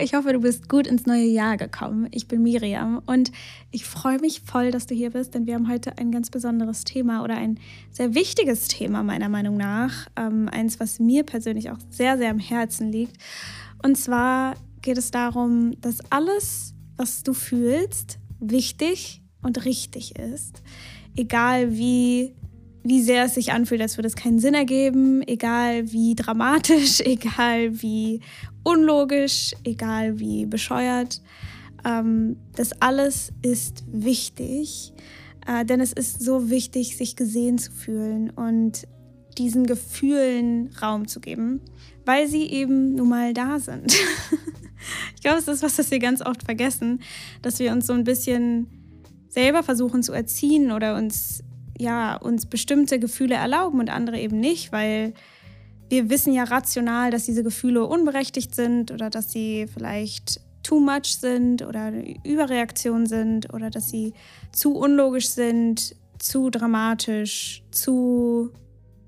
ich hoffe, du bist gut ins neue Jahr gekommen. Ich bin Miriam und ich freue mich voll, dass du hier bist, denn wir haben heute ein ganz besonderes Thema oder ein sehr wichtiges Thema meiner Meinung nach. Ähm, eins, was mir persönlich auch sehr, sehr am Herzen liegt. Und zwar geht es darum, dass alles, was du fühlst, wichtig und richtig ist. Egal wie wie sehr es sich anfühlt, als würde es keinen Sinn ergeben, egal wie dramatisch, egal wie unlogisch, egal wie bescheuert. Ähm, das alles ist wichtig, äh, denn es ist so wichtig, sich gesehen zu fühlen und diesen Gefühlen Raum zu geben, weil sie eben nun mal da sind. ich glaube, es ist was, das wir ganz oft vergessen, dass wir uns so ein bisschen selber versuchen zu erziehen oder uns ja, uns bestimmte Gefühle erlauben und andere eben nicht, weil wir wissen ja rational, dass diese Gefühle unberechtigt sind oder dass sie vielleicht too much sind oder Überreaktion sind oder dass sie zu unlogisch sind, zu dramatisch, zu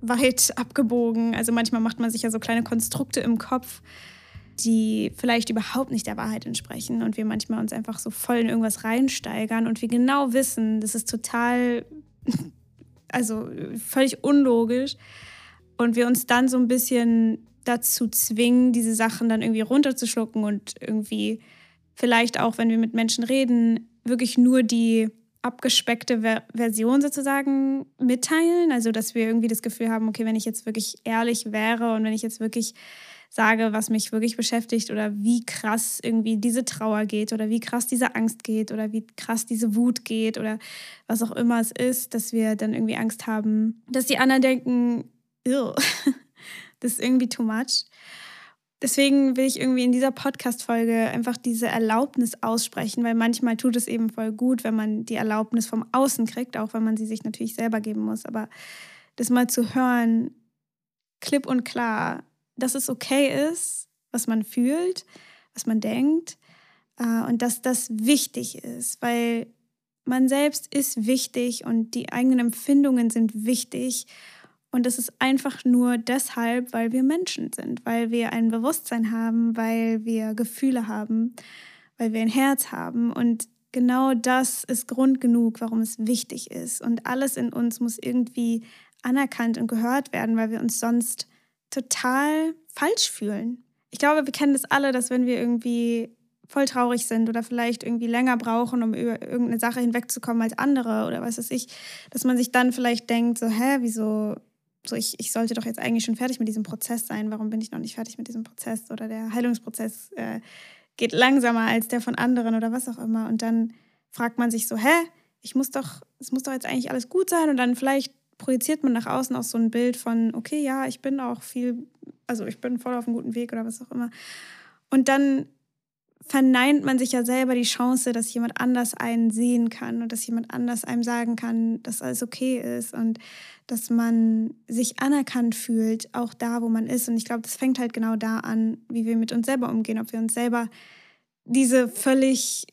weit abgebogen. Also manchmal macht man sich ja so kleine Konstrukte im Kopf, die vielleicht überhaupt nicht der Wahrheit entsprechen und wir manchmal uns einfach so voll in irgendwas reinsteigern und wir genau wissen, das ist total also völlig unlogisch. Und wir uns dann so ein bisschen dazu zwingen, diese Sachen dann irgendwie runterzuschlucken und irgendwie vielleicht auch, wenn wir mit Menschen reden, wirklich nur die abgespeckte Ver Version sozusagen mitteilen. Also, dass wir irgendwie das Gefühl haben, okay, wenn ich jetzt wirklich ehrlich wäre und wenn ich jetzt wirklich sage, was mich wirklich beschäftigt oder wie krass irgendwie diese Trauer geht oder wie krass diese Angst geht oder wie krass diese Wut geht oder was auch immer es ist, dass wir dann irgendwie Angst haben, dass die anderen denken, das ist irgendwie too much. Deswegen will ich irgendwie in dieser Podcast-Folge einfach diese Erlaubnis aussprechen, weil manchmal tut es eben voll gut, wenn man die Erlaubnis vom Außen kriegt, auch wenn man sie sich natürlich selber geben muss. Aber das mal zu hören, klipp und klar, dass es okay ist, was man fühlt, was man denkt äh, und dass das wichtig ist, weil man selbst ist wichtig und die eigenen Empfindungen sind wichtig. Und das ist einfach nur deshalb, weil wir Menschen sind, weil wir ein Bewusstsein haben, weil wir Gefühle haben, weil wir ein Herz haben. Und genau das ist Grund genug, warum es wichtig ist. Und alles in uns muss irgendwie anerkannt und gehört werden, weil wir uns sonst total falsch fühlen. Ich glaube, wir kennen das alle, dass wenn wir irgendwie voll traurig sind oder vielleicht irgendwie länger brauchen, um über irgendeine Sache hinwegzukommen als andere oder was weiß ich, dass man sich dann vielleicht denkt, so, hä, wieso, so ich, ich sollte doch jetzt eigentlich schon fertig mit diesem Prozess sein, warum bin ich noch nicht fertig mit diesem Prozess? Oder der Heilungsprozess äh, geht langsamer als der von anderen oder was auch immer. Und dann fragt man sich so, hä, ich muss doch, es muss doch jetzt eigentlich alles gut sein. Und dann vielleicht projiziert man nach außen auch so ein Bild von, okay, ja, ich bin auch viel, also ich bin voll auf einem guten Weg oder was auch immer. Und dann verneint man sich ja selber die Chance, dass jemand anders einen sehen kann und dass jemand anders einem sagen kann, dass alles okay ist und dass man sich anerkannt fühlt, auch da, wo man ist. Und ich glaube, das fängt halt genau da an, wie wir mit uns selber umgehen, ob wir uns selber diese völlig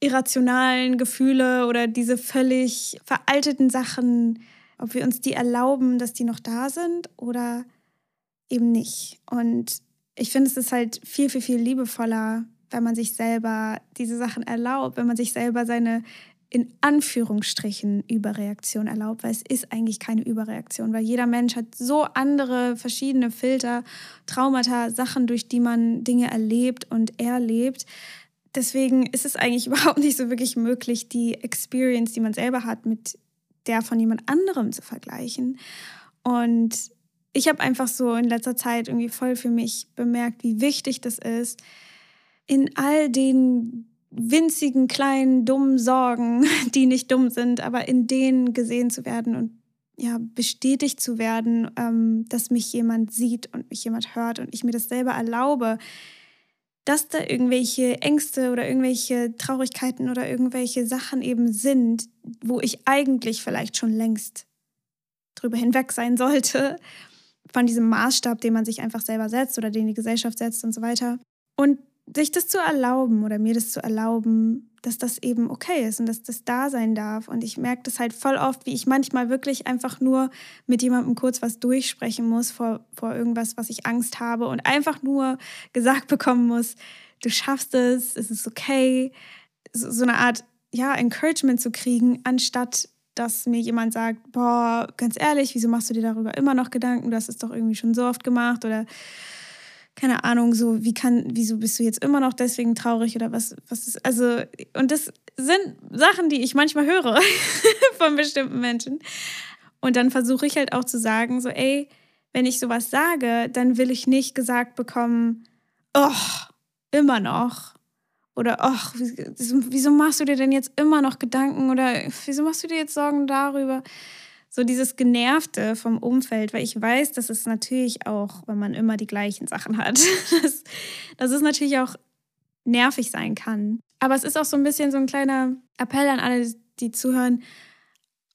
irrationalen Gefühle oder diese völlig veralteten Sachen ob wir uns die erlauben, dass die noch da sind oder eben nicht. Und ich finde, es ist halt viel, viel, viel liebevoller, wenn man sich selber diese Sachen erlaubt, wenn man sich selber seine in Anführungsstrichen Überreaktion erlaubt, weil es ist eigentlich keine Überreaktion, weil jeder Mensch hat so andere verschiedene Filter, Traumata, Sachen, durch die man Dinge erlebt und erlebt. Deswegen ist es eigentlich überhaupt nicht so wirklich möglich, die Experience, die man selber hat, mit der von jemand anderem zu vergleichen. Und ich habe einfach so in letzter Zeit irgendwie voll für mich bemerkt, wie wichtig das ist, in all den winzigen, kleinen, dummen Sorgen, die nicht dumm sind, aber in denen gesehen zu werden und ja, bestätigt zu werden, ähm, dass mich jemand sieht und mich jemand hört und ich mir das selber erlaube, dass da irgendwelche Ängste oder irgendwelche Traurigkeiten oder irgendwelche Sachen eben sind, wo ich eigentlich vielleicht schon längst drüber hinweg sein sollte, von diesem Maßstab, den man sich einfach selber setzt oder den die Gesellschaft setzt und so weiter. Und sich das zu erlauben oder mir das zu erlauben, dass das eben okay ist und dass das da sein darf. Und ich merke das halt voll oft, wie ich manchmal wirklich einfach nur mit jemandem kurz was durchsprechen muss vor, vor irgendwas, was ich Angst habe und einfach nur gesagt bekommen muss, du schaffst es, es ist okay. So, so eine Art, ja, Encouragement zu kriegen, anstatt dass mir jemand sagt, boah, ganz ehrlich, wieso machst du dir darüber immer noch Gedanken? Du hast es doch irgendwie schon so oft gemacht oder keine Ahnung, so wie kann, wieso bist du jetzt immer noch deswegen traurig oder was, was ist, also, und das sind Sachen, die ich manchmal höre von bestimmten Menschen. Und dann versuche ich halt auch zu sagen, so, ey, wenn ich sowas sage, dann will ich nicht gesagt bekommen, oh, immer noch. Oder, ach, wieso machst du dir denn jetzt immer noch Gedanken? Oder wieso machst du dir jetzt Sorgen darüber? So dieses Genervte vom Umfeld, weil ich weiß, dass es natürlich auch, wenn man immer die gleichen Sachen hat, dass, dass es natürlich auch nervig sein kann. Aber es ist auch so ein bisschen so ein kleiner Appell an alle, die zuhören,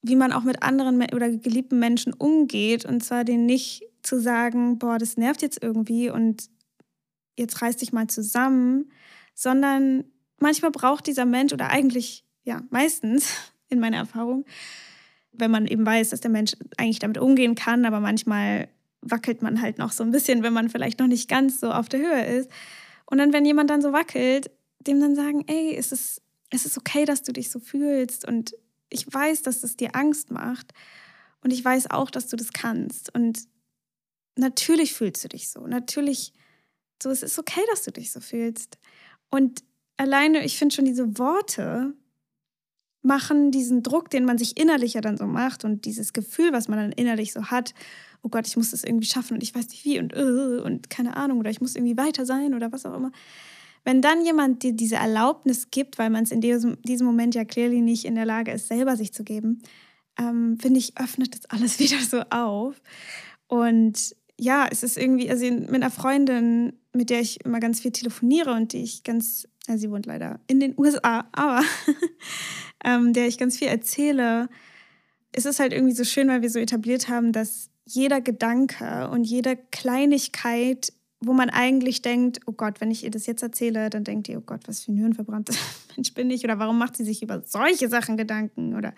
wie man auch mit anderen oder geliebten Menschen umgeht. Und zwar denen nicht zu sagen, boah, das nervt jetzt irgendwie und jetzt reiß dich mal zusammen, sondern manchmal braucht dieser Mensch oder eigentlich, ja, meistens in meiner Erfahrung, wenn man eben weiß, dass der Mensch eigentlich damit umgehen kann, aber manchmal wackelt man halt noch so ein bisschen, wenn man vielleicht noch nicht ganz so auf der Höhe ist. Und dann, wenn jemand dann so wackelt, dem dann sagen, ey, es ist, es okay, dass du dich so fühlst und ich weiß, dass es dir Angst macht und ich weiß auch, dass du das kannst und natürlich fühlst du dich so, natürlich, so, es ist okay, dass du dich so fühlst. Und alleine, ich finde schon diese Worte, machen diesen Druck, den man sich innerlich ja dann so macht und dieses Gefühl, was man dann innerlich so hat, oh Gott, ich muss das irgendwie schaffen und ich weiß nicht wie und, uh, und keine Ahnung oder ich muss irgendwie weiter sein oder was auch immer. Wenn dann jemand dir diese Erlaubnis gibt, weil man es in diesem, diesem Moment ja clearly nicht in der Lage ist, selber sich zu geben, ähm, finde ich, öffnet das alles wieder so auf. Und ja, es ist irgendwie, also mit einer Freundin, mit der ich immer ganz viel telefoniere und die ich ganz, ja, sie wohnt leider in den USA, aber ähm, der ich ganz viel erzähle, ist es halt irgendwie so schön, weil wir so etabliert haben, dass jeder Gedanke und jede Kleinigkeit, wo man eigentlich denkt, oh Gott, wenn ich ihr das jetzt erzähle, dann denkt ihr, oh Gott, was für ein hirnverbrannter Mensch bin ich oder warum macht sie sich über solche Sachen Gedanken oder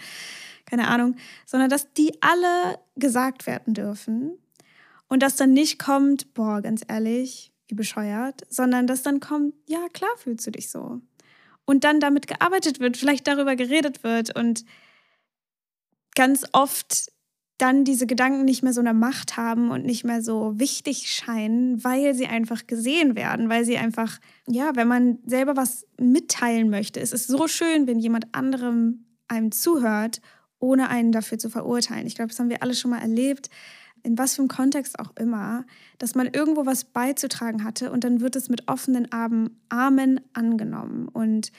keine Ahnung, sondern dass die alle gesagt werden dürfen und dass dann nicht kommt, boah, ganz ehrlich, wie bescheuert, sondern dass dann kommt, ja, klar fühlst du dich so und dann damit gearbeitet wird, vielleicht darüber geredet wird und ganz oft dann diese Gedanken nicht mehr so eine Macht haben und nicht mehr so wichtig scheinen, weil sie einfach gesehen werden, weil sie einfach, ja, wenn man selber was mitteilen möchte, es ist so schön, wenn jemand anderem einem zuhört, ohne einen dafür zu verurteilen. Ich glaube, das haben wir alle schon mal erlebt, in was für einem Kontext auch immer, dass man irgendwo was beizutragen hatte und dann wird es mit offenen Armen angenommen und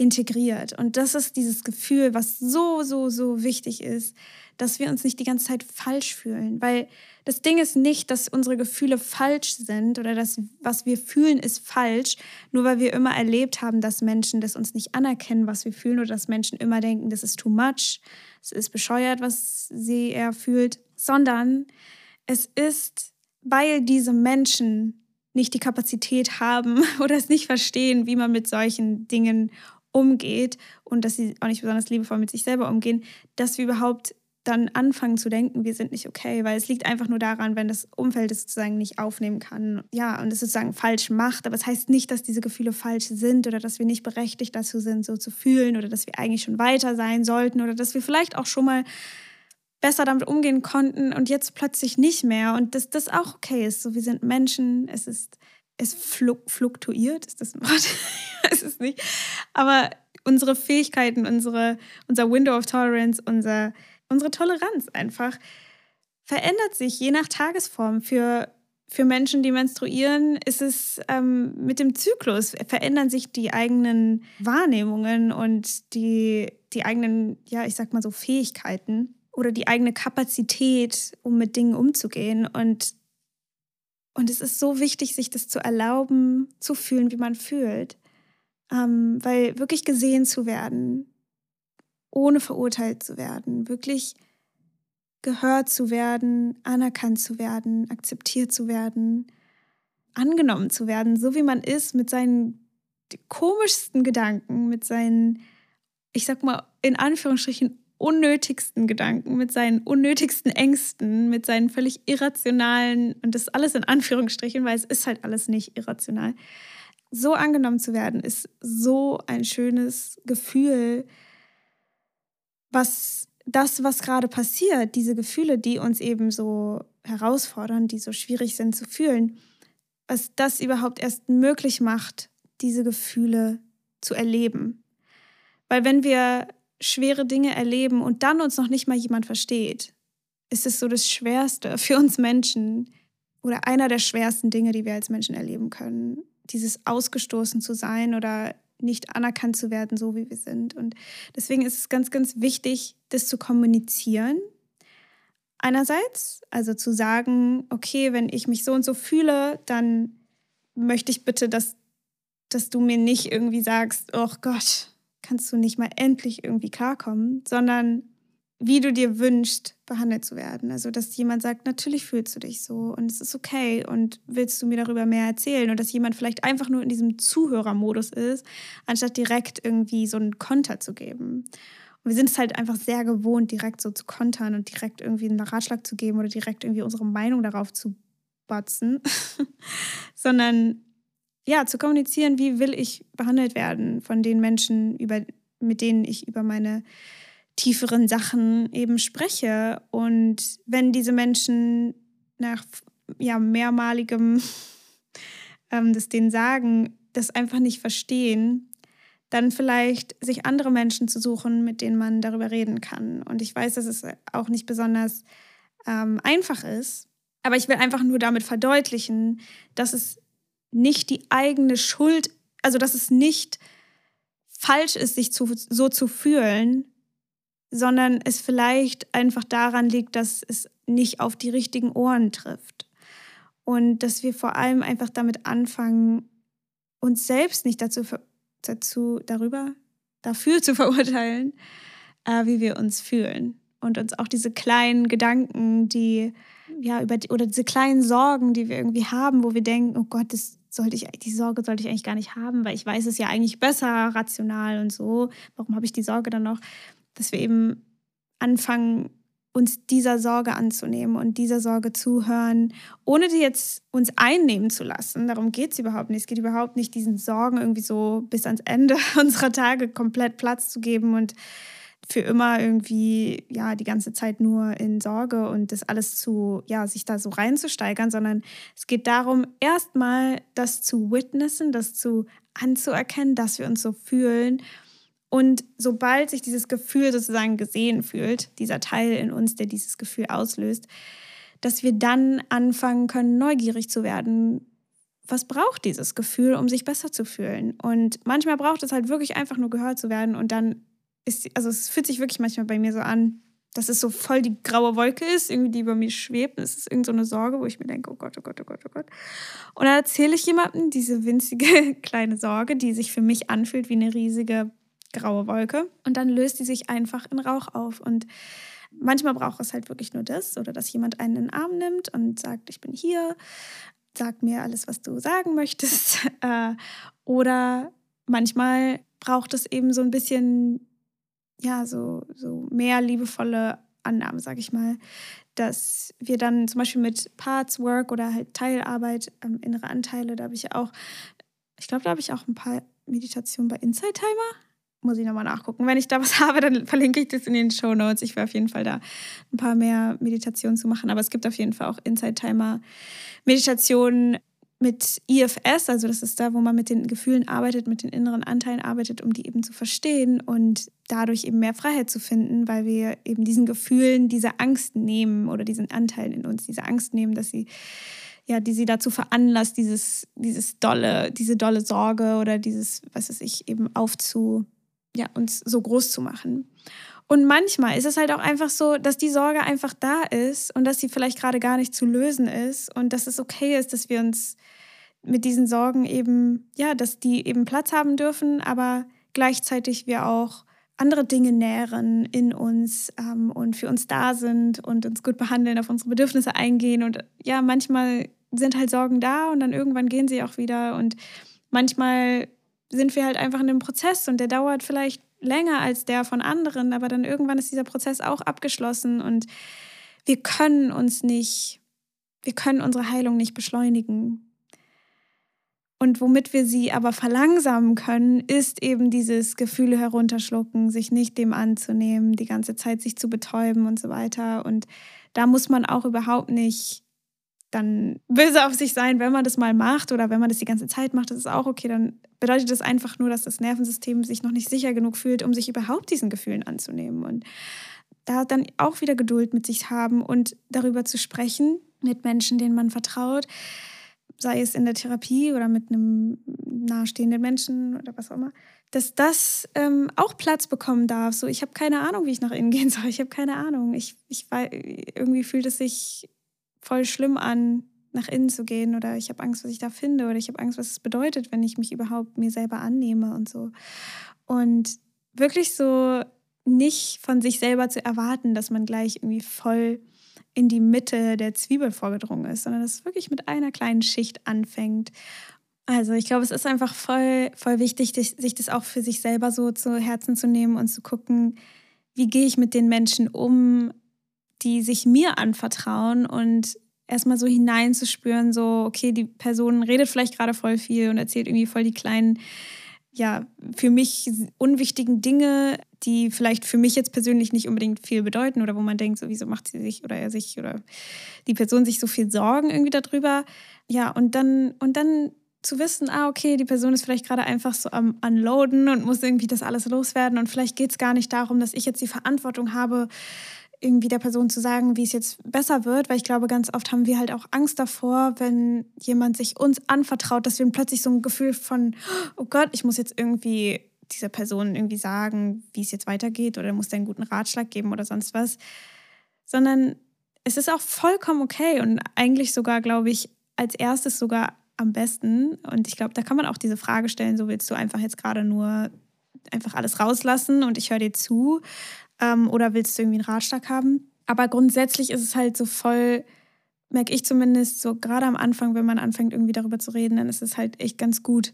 integriert. Und das ist dieses Gefühl, was so, so, so wichtig ist, dass wir uns nicht die ganze Zeit falsch fühlen. Weil das Ding ist nicht, dass unsere Gefühle falsch sind oder dass was wir fühlen ist falsch, nur weil wir immer erlebt haben, dass Menschen das uns nicht anerkennen, was wir fühlen oder dass Menschen immer denken, das ist too much, es ist bescheuert, was sie er fühlt, sondern es ist, weil diese Menschen nicht die Kapazität haben oder es nicht verstehen, wie man mit solchen Dingen umgeht und dass sie auch nicht besonders liebevoll mit sich selber umgehen, dass wir überhaupt dann anfangen zu denken, wir sind nicht okay, weil es liegt einfach nur daran, wenn das Umfeld es sozusagen nicht aufnehmen kann, ja, und es sozusagen falsch macht, aber es heißt nicht, dass diese Gefühle falsch sind oder dass wir nicht berechtigt dazu sind, so zu fühlen oder dass wir eigentlich schon weiter sein sollten oder dass wir vielleicht auch schon mal besser damit umgehen konnten und jetzt plötzlich nicht mehr und dass das auch okay ist, so wir sind Menschen, es ist es fluktuiert, ist das ein Wort? ich weiß es nicht. Aber unsere Fähigkeiten, unsere, unser Window of Tolerance, unser unsere Toleranz einfach verändert sich je nach Tagesform. Für, für Menschen, die menstruieren, ist es ähm, mit dem Zyklus, verändern sich die eigenen Wahrnehmungen und die, die eigenen, ja, ich sag mal so, Fähigkeiten oder die eigene Kapazität, um mit Dingen umzugehen. Und, und es ist so wichtig, sich das zu erlauben, zu fühlen, wie man fühlt. Ähm, weil wirklich gesehen zu werden, ohne verurteilt zu werden, wirklich gehört zu werden, anerkannt zu werden, akzeptiert zu werden, angenommen zu werden, so wie man ist, mit seinen komischsten Gedanken, mit seinen, ich sag mal, in Anführungsstrichen unnötigsten Gedanken, mit seinen unnötigsten Ängsten, mit seinen völlig irrationalen, und das alles in Anführungsstrichen, weil es ist halt alles nicht irrational, so angenommen zu werden, ist so ein schönes Gefühl, was das, was gerade passiert, diese Gefühle, die uns eben so herausfordern, die so schwierig sind zu fühlen, was das überhaupt erst möglich macht, diese Gefühle zu erleben. Weil wenn wir schwere Dinge erleben und dann uns noch nicht mal jemand versteht, ist es so das Schwerste für uns Menschen oder einer der schwersten Dinge, die wir als Menschen erleben können, dieses ausgestoßen zu sein oder nicht anerkannt zu werden, so wie wir sind. Und deswegen ist es ganz, ganz wichtig, das zu kommunizieren. Einerseits, also zu sagen, okay, wenn ich mich so und so fühle, dann möchte ich bitte, dass, dass du mir nicht irgendwie sagst, oh Gott, kannst du nicht mal endlich irgendwie klarkommen, sondern wie du dir wünschst, behandelt zu werden. Also, dass jemand sagt, natürlich fühlst du dich so und es ist okay und willst du mir darüber mehr erzählen und dass jemand vielleicht einfach nur in diesem Zuhörermodus ist, anstatt direkt irgendwie so einen Konter zu geben. Und wir sind es halt einfach sehr gewohnt, direkt so zu kontern und direkt irgendwie einen Ratschlag zu geben oder direkt irgendwie unsere Meinung darauf zu batzen, sondern ja, zu kommunizieren, wie will ich behandelt werden von den Menschen, über, mit denen ich über meine tieferen Sachen eben spreche. Und wenn diese Menschen nach ja, mehrmaligem ähm, das denen sagen, das einfach nicht verstehen, dann vielleicht sich andere Menschen zu suchen, mit denen man darüber reden kann. Und ich weiß, dass es auch nicht besonders ähm, einfach ist, aber ich will einfach nur damit verdeutlichen, dass es nicht die eigene Schuld, also dass es nicht falsch ist, sich zu, so zu fühlen, sondern es vielleicht einfach daran liegt, dass es nicht auf die richtigen Ohren trifft. Und dass wir vor allem einfach damit anfangen, uns selbst nicht dazu, dazu darüber, dafür zu verurteilen, äh, wie wir uns fühlen. Und uns auch diese kleinen Gedanken, die, ja, über die, oder diese kleinen Sorgen, die wir irgendwie haben, wo wir denken, oh Gott, das sollte ich, die Sorge sollte ich eigentlich gar nicht haben, weil ich weiß es ja eigentlich besser, rational und so. Warum habe ich die Sorge dann noch? dass wir eben anfangen, uns dieser Sorge anzunehmen und dieser Sorge zuhören, ohne die jetzt uns einnehmen zu lassen. Darum geht es überhaupt nicht. Es geht überhaupt nicht, diesen Sorgen irgendwie so bis ans Ende unserer Tage komplett Platz zu geben und für immer irgendwie ja die ganze Zeit nur in Sorge und das alles zu ja sich da so reinzusteigern, sondern es geht darum erstmal das zu witnessen, das zu anzuerkennen, dass wir uns so fühlen und sobald sich dieses Gefühl sozusagen gesehen fühlt, dieser Teil in uns, der dieses Gefühl auslöst, dass wir dann anfangen können, neugierig zu werden. Was braucht dieses Gefühl, um sich besser zu fühlen? Und manchmal braucht es halt wirklich einfach nur gehört zu werden. Und dann ist, also es fühlt sich wirklich manchmal bei mir so an, dass es so voll die graue Wolke ist, irgendwie die über mir schwebt. Es ist irgend so eine Sorge, wo ich mir denke, oh Gott, oh Gott, oh Gott, oh Gott. Und dann erzähle ich jemandem diese winzige kleine Sorge, die sich für mich anfühlt wie eine riesige graue Wolke und dann löst die sich einfach in Rauch auf. Und manchmal braucht es halt wirklich nur das oder dass jemand einen in den Arm nimmt und sagt, ich bin hier, sag mir alles, was du sagen möchtest. Äh, oder manchmal braucht es eben so ein bisschen, ja, so, so mehr liebevolle Annahmen, sag ich mal, dass wir dann zum Beispiel mit Parts Work oder halt Teilarbeit, ähm, innere Anteile, da habe ich auch, ich glaube, da habe ich auch ein paar Meditationen bei Inside Timer muss ich nochmal nachgucken. Wenn ich da was habe, dann verlinke ich das in den Show Notes. Ich will auf jeden Fall da ein paar mehr Meditationen zu machen. Aber es gibt auf jeden Fall auch Inside Timer Meditationen mit IFS, also das ist da, wo man mit den Gefühlen arbeitet, mit den inneren Anteilen arbeitet, um die eben zu verstehen und dadurch eben mehr Freiheit zu finden, weil wir eben diesen Gefühlen diese Angst nehmen oder diesen Anteilen in uns diese Angst nehmen, dass sie ja, die sie dazu veranlasst, dieses, dieses dolle, diese dolle Sorge oder dieses, was weiß ich, eben aufzu, ja, uns so groß zu machen. Und manchmal ist es halt auch einfach so, dass die Sorge einfach da ist und dass sie vielleicht gerade gar nicht zu lösen ist und dass es okay ist, dass wir uns mit diesen Sorgen eben, ja, dass die eben Platz haben dürfen, aber gleichzeitig wir auch andere Dinge nähren in uns ähm, und für uns da sind und uns gut behandeln, auf unsere Bedürfnisse eingehen. Und ja, manchmal sind halt Sorgen da und dann irgendwann gehen sie auch wieder. Und manchmal sind wir halt einfach in einem Prozess und der dauert vielleicht länger als der von anderen, aber dann irgendwann ist dieser Prozess auch abgeschlossen und wir können uns nicht, wir können unsere Heilung nicht beschleunigen. Und womit wir sie aber verlangsamen können, ist eben dieses Gefühle herunterschlucken, sich nicht dem anzunehmen, die ganze Zeit sich zu betäuben und so weiter. Und da muss man auch überhaupt nicht dann böse auf sich sein, wenn man das mal macht oder wenn man das die ganze Zeit macht, das ist auch okay. Dann bedeutet das einfach nur, dass das Nervensystem sich noch nicht sicher genug fühlt, um sich überhaupt diesen Gefühlen anzunehmen. Und da dann auch wieder Geduld mit sich haben und darüber zu sprechen mit Menschen, denen man vertraut, sei es in der Therapie oder mit einem nahestehenden Menschen oder was auch immer, dass das ähm, auch Platz bekommen darf. So, ich habe keine Ahnung, wie ich nach innen gehen soll. Ich habe keine Ahnung. Ich, ich irgendwie fühlt es sich voll schlimm an, nach innen zu gehen oder ich habe Angst, was ich da finde oder ich habe Angst, was es bedeutet, wenn ich mich überhaupt mir selber annehme und so. Und wirklich so nicht von sich selber zu erwarten, dass man gleich irgendwie voll in die Mitte der Zwiebel vorgedrungen ist, sondern dass es wirklich mit einer kleinen Schicht anfängt. Also ich glaube, es ist einfach voll, voll wichtig, sich das auch für sich selber so zu Herzen zu nehmen und zu gucken, wie gehe ich mit den Menschen um, die sich mir anvertrauen und erstmal so hineinzuspüren, so, okay, die Person redet vielleicht gerade voll viel und erzählt irgendwie voll die kleinen, ja, für mich unwichtigen Dinge, die vielleicht für mich jetzt persönlich nicht unbedingt viel bedeuten oder wo man denkt, so, wieso macht sie sich oder er sich oder die Person sich so viel Sorgen irgendwie darüber. Ja, und dann, und dann zu wissen, ah, okay, die Person ist vielleicht gerade einfach so am Unloaden und muss irgendwie das alles loswerden und vielleicht geht es gar nicht darum, dass ich jetzt die Verantwortung habe, irgendwie der Person zu sagen, wie es jetzt besser wird, weil ich glaube, ganz oft haben wir halt auch Angst davor, wenn jemand sich uns anvertraut, dass wir plötzlich so ein Gefühl von, oh Gott, ich muss jetzt irgendwie dieser Person irgendwie sagen, wie es jetzt weitergeht oder muss einen guten Ratschlag geben oder sonst was, sondern es ist auch vollkommen okay und eigentlich sogar, glaube ich, als erstes sogar am besten. Und ich glaube, da kann man auch diese Frage stellen, so willst du einfach jetzt gerade nur einfach alles rauslassen und ich höre dir zu ähm, oder willst du irgendwie einen Ratschlag haben? Aber grundsätzlich ist es halt so voll, merke ich zumindest, so gerade am Anfang, wenn man anfängt irgendwie darüber zu reden, dann ist es halt echt ganz gut,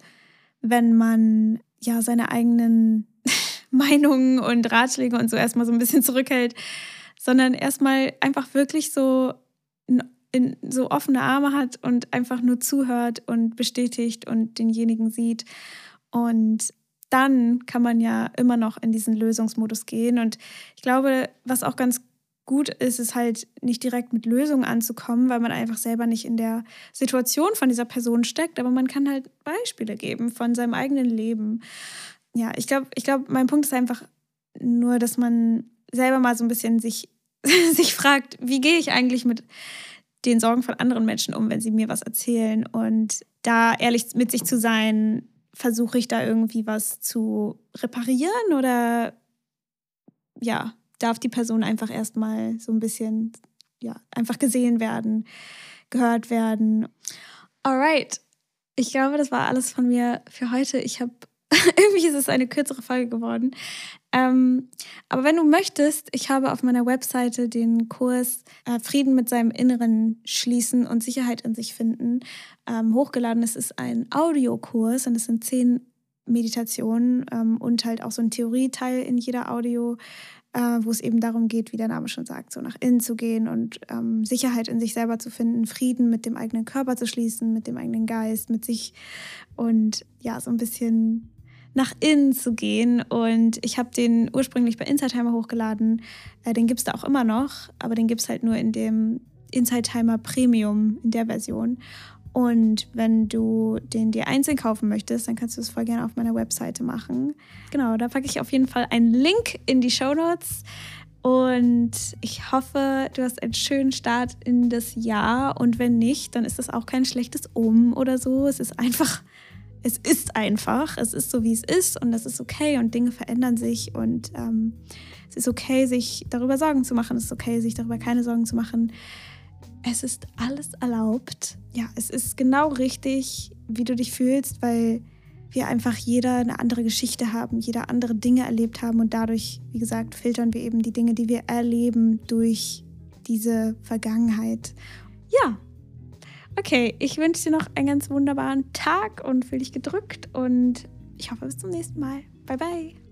wenn man ja seine eigenen Meinungen und Ratschläge und so erstmal so ein bisschen zurückhält, sondern erstmal einfach wirklich so in, so offene Arme hat und einfach nur zuhört und bestätigt und denjenigen sieht. Und dann kann man ja immer noch in diesen Lösungsmodus gehen. Und ich glaube, was auch ganz gut ist, ist halt nicht direkt mit Lösungen anzukommen, weil man einfach selber nicht in der Situation von dieser Person steckt. Aber man kann halt Beispiele geben von seinem eigenen Leben. Ja, ich glaube, ich glaube, mein Punkt ist einfach nur, dass man selber mal so ein bisschen sich, sich fragt, wie gehe ich eigentlich mit den Sorgen von anderen Menschen um, wenn sie mir was erzählen und da ehrlich mit sich zu sein, versuche ich da irgendwie was zu reparieren oder ja, darf die Person einfach erstmal so ein bisschen, ja, einfach gesehen werden, gehört werden. Alright, ich glaube, das war alles von mir für heute. Ich habe, irgendwie ist es eine kürzere Folge geworden. Ähm, aber wenn du möchtest, ich habe auf meiner Webseite den Kurs äh, Frieden mit seinem Inneren schließen und Sicherheit in sich finden ähm, hochgeladen. Es ist ein Audiokurs und es sind zehn Meditationen ähm, und halt auch so ein Theorieteil in jeder Audio, äh, wo es eben darum geht, wie der Name schon sagt, so nach innen zu gehen und ähm, Sicherheit in sich selber zu finden, Frieden mit dem eigenen Körper zu schließen, mit dem eigenen Geist, mit sich und ja, so ein bisschen nach innen zu gehen. Und ich habe den ursprünglich bei Inside Timer hochgeladen. Äh, den gibt es da auch immer noch, aber den gibt es halt nur in dem Inside Timer Premium, in der Version. Und wenn du den dir einzeln kaufen möchtest, dann kannst du es voll gerne auf meiner Webseite machen. Genau, da packe ich auf jeden Fall einen Link in die Show Notes. Und ich hoffe, du hast einen schönen Start in das Jahr. Und wenn nicht, dann ist das auch kein schlechtes Um oder so. Es ist einfach es ist einfach, es ist so, wie es ist und das ist okay und Dinge verändern sich und ähm, es ist okay, sich darüber Sorgen zu machen, es ist okay, sich darüber keine Sorgen zu machen. Es ist alles erlaubt. Ja, es ist genau richtig, wie du dich fühlst, weil wir einfach jeder eine andere Geschichte haben, jeder andere Dinge erlebt haben und dadurch, wie gesagt, filtern wir eben die Dinge, die wir erleben durch diese Vergangenheit. Ja, Okay, ich wünsche dir noch einen ganz wunderbaren Tag und fühle dich gedrückt und ich hoffe bis zum nächsten Mal. Bye bye.